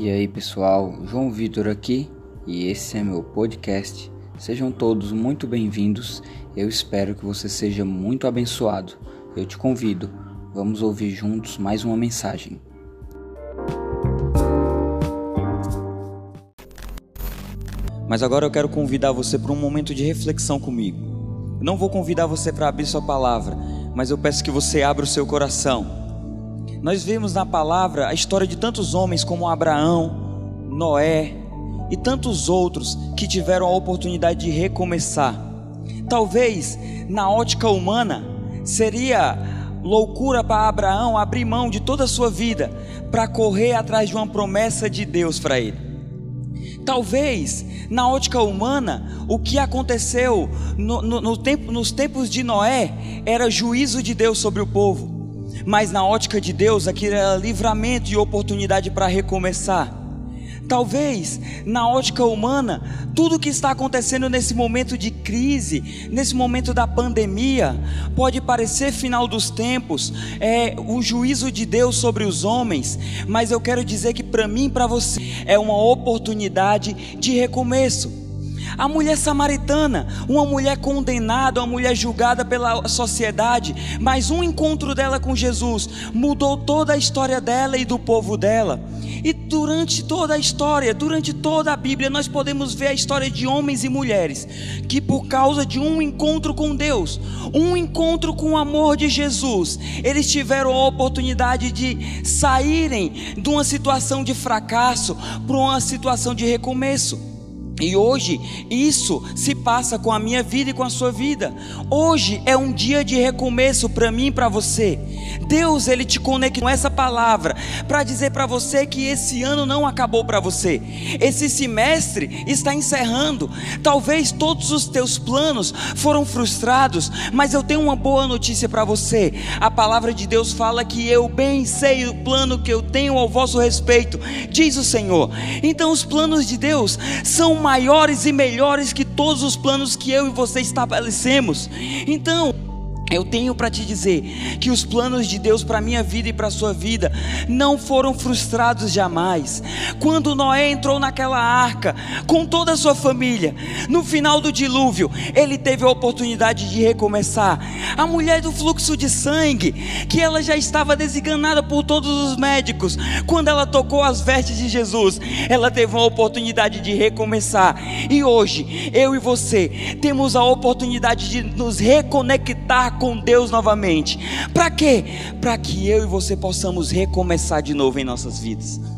E aí pessoal, João Vitor aqui e esse é meu podcast. Sejam todos muito bem-vindos. Eu espero que você seja muito abençoado. Eu te convido, vamos ouvir juntos mais uma mensagem. Mas agora eu quero convidar você para um momento de reflexão comigo. Eu não vou convidar você para abrir sua palavra, mas eu peço que você abra o seu coração nós vemos na palavra a história de tantos homens como Abraão, Noé e tantos outros que tiveram a oportunidade de recomeçar. Talvez na ótica humana seria loucura para Abraão abrir mão de toda a sua vida para correr atrás de uma promessa de Deus para ele. Talvez na ótica humana o que aconteceu no, no, no tempo, nos tempos de Noé era juízo de Deus sobre o povo mas na ótica de Deus aquilo era livramento e oportunidade para recomeçar. Talvez na ótica humana, tudo que está acontecendo nesse momento de crise, nesse momento da pandemia, pode parecer final dos tempos, é o juízo de Deus sobre os homens, mas eu quero dizer que para mim e para você é uma oportunidade de recomeço. A mulher samaritana, uma mulher condenada, uma mulher julgada pela sociedade, mas um encontro dela com Jesus mudou toda a história dela e do povo dela. E durante toda a história, durante toda a Bíblia, nós podemos ver a história de homens e mulheres que, por causa de um encontro com Deus, um encontro com o amor de Jesus, eles tiveram a oportunidade de saírem de uma situação de fracasso para uma situação de recomeço. E hoje isso se passa com a minha vida e com a sua vida. Hoje é um dia de recomeço para mim e para você. Deus ele te conecta com essa palavra para dizer para você que esse ano não acabou para você. Esse semestre está encerrando. Talvez todos os teus planos foram frustrados, mas eu tenho uma boa notícia para você. A palavra de Deus fala que eu bem sei o plano que eu tenho ao vosso respeito, diz o Senhor. Então os planos de Deus são maiores e melhores que todos os planos que eu e você estabelecemos. Então, eu tenho para te dizer que os planos de Deus para minha vida e para sua vida não foram frustrados jamais. Quando Noé entrou naquela arca com toda a sua família, no final do dilúvio, ele teve a oportunidade de recomeçar. A mulher do fluxo de sangue, que ela já estava desenganada por todos os médicos, quando ela tocou as vestes de Jesus, ela teve uma oportunidade de recomeçar. E hoje, eu e você temos a oportunidade de nos reconectar com Deus novamente. Para quê? Para que eu e você possamos recomeçar de novo em nossas vidas.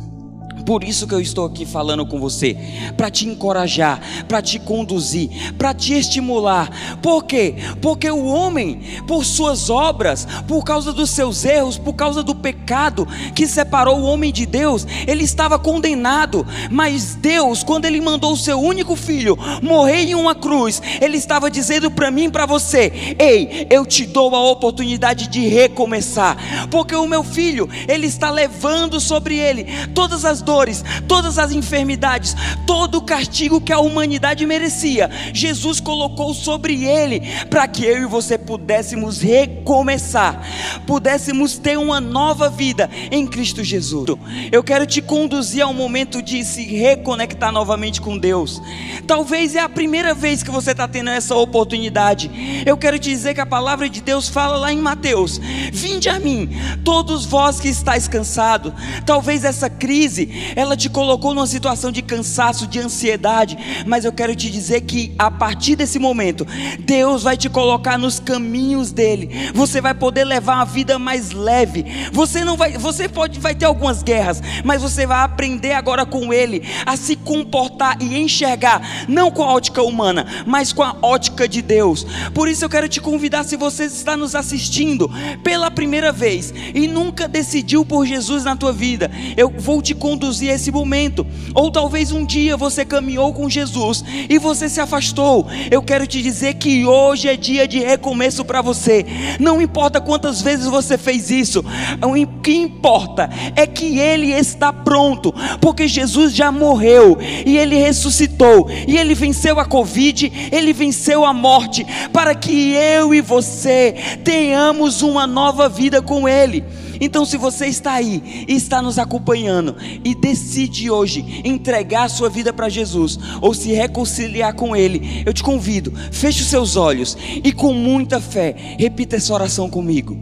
Por isso que eu estou aqui falando com você, para te encorajar, para te conduzir, para te estimular. Por quê? Porque o homem, por suas obras, por causa dos seus erros, por causa do pecado que separou o homem de Deus, ele estava condenado. Mas Deus, quando ele mandou o seu único filho morrer em uma cruz, ele estava dizendo para mim e para você: "Ei, eu te dou a oportunidade de recomeçar, porque o meu filho, ele está levando sobre ele todas as dores dores, todas as enfermidades, todo o castigo que a humanidade merecia, Jesus colocou sobre ele, para que eu e você pudéssemos recomeçar, pudéssemos ter uma nova vida em Cristo Jesus. Eu quero te conduzir ao momento de se reconectar novamente com Deus. Talvez é a primeira vez que você está tendo essa oportunidade. Eu quero te dizer que a palavra de Deus fala lá em Mateus: Vinde a mim, todos vós que estáis cansados. Talvez essa crise ela te colocou numa situação de cansaço, de ansiedade, mas eu quero te dizer que a partir desse momento, Deus vai te colocar nos caminhos dele. Você vai poder levar uma vida mais leve. Você não vai, você pode vai ter algumas guerras, mas você vai aprender agora com ele a se comportar e enxergar não com a ótica humana, mas com a ótica de Deus. Por isso eu quero te convidar se você está nos assistindo pela primeira vez e nunca decidiu por Jesus na tua vida, eu vou te conduzir conduzir esse momento. Ou talvez um dia você caminhou com Jesus e você se afastou. Eu quero te dizer que hoje é dia de recomeço para você. Não importa quantas vezes você fez isso, o que importa é que Ele está pronto, porque Jesus já morreu e Ele ressuscitou e Ele venceu a Covid, Ele venceu a morte, para que eu e você tenhamos uma nova vida com Ele. Então, se você está aí e está nos acompanhando e decide hoje entregar a sua vida para Jesus ou se reconciliar com Ele, eu te convido, feche os seus olhos e com muita fé, repita essa oração comigo.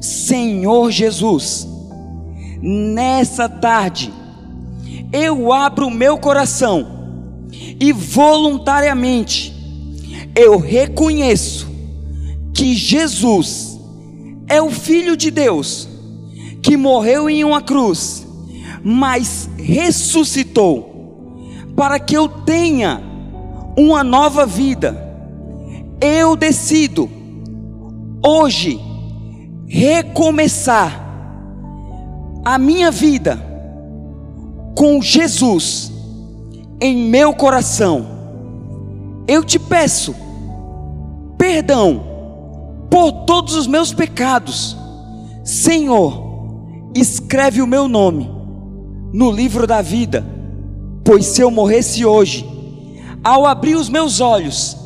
Senhor Jesus, nessa tarde, eu abro o meu coração e voluntariamente eu reconheço que Jesus é o Filho de Deus que morreu em uma cruz, mas ressuscitou para que eu tenha uma nova vida. Eu decido hoje recomeçar a minha vida com Jesus em meu coração. Eu te peço perdão por todos os meus pecados. Senhor, escreve o meu nome no livro da vida, pois se eu morresse hoje, ao abrir os meus olhos,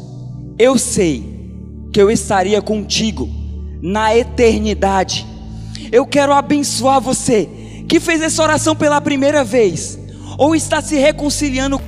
eu sei que eu estaria contigo na eternidade. Eu quero abençoar você que fez essa oração pela primeira vez ou está se reconciliando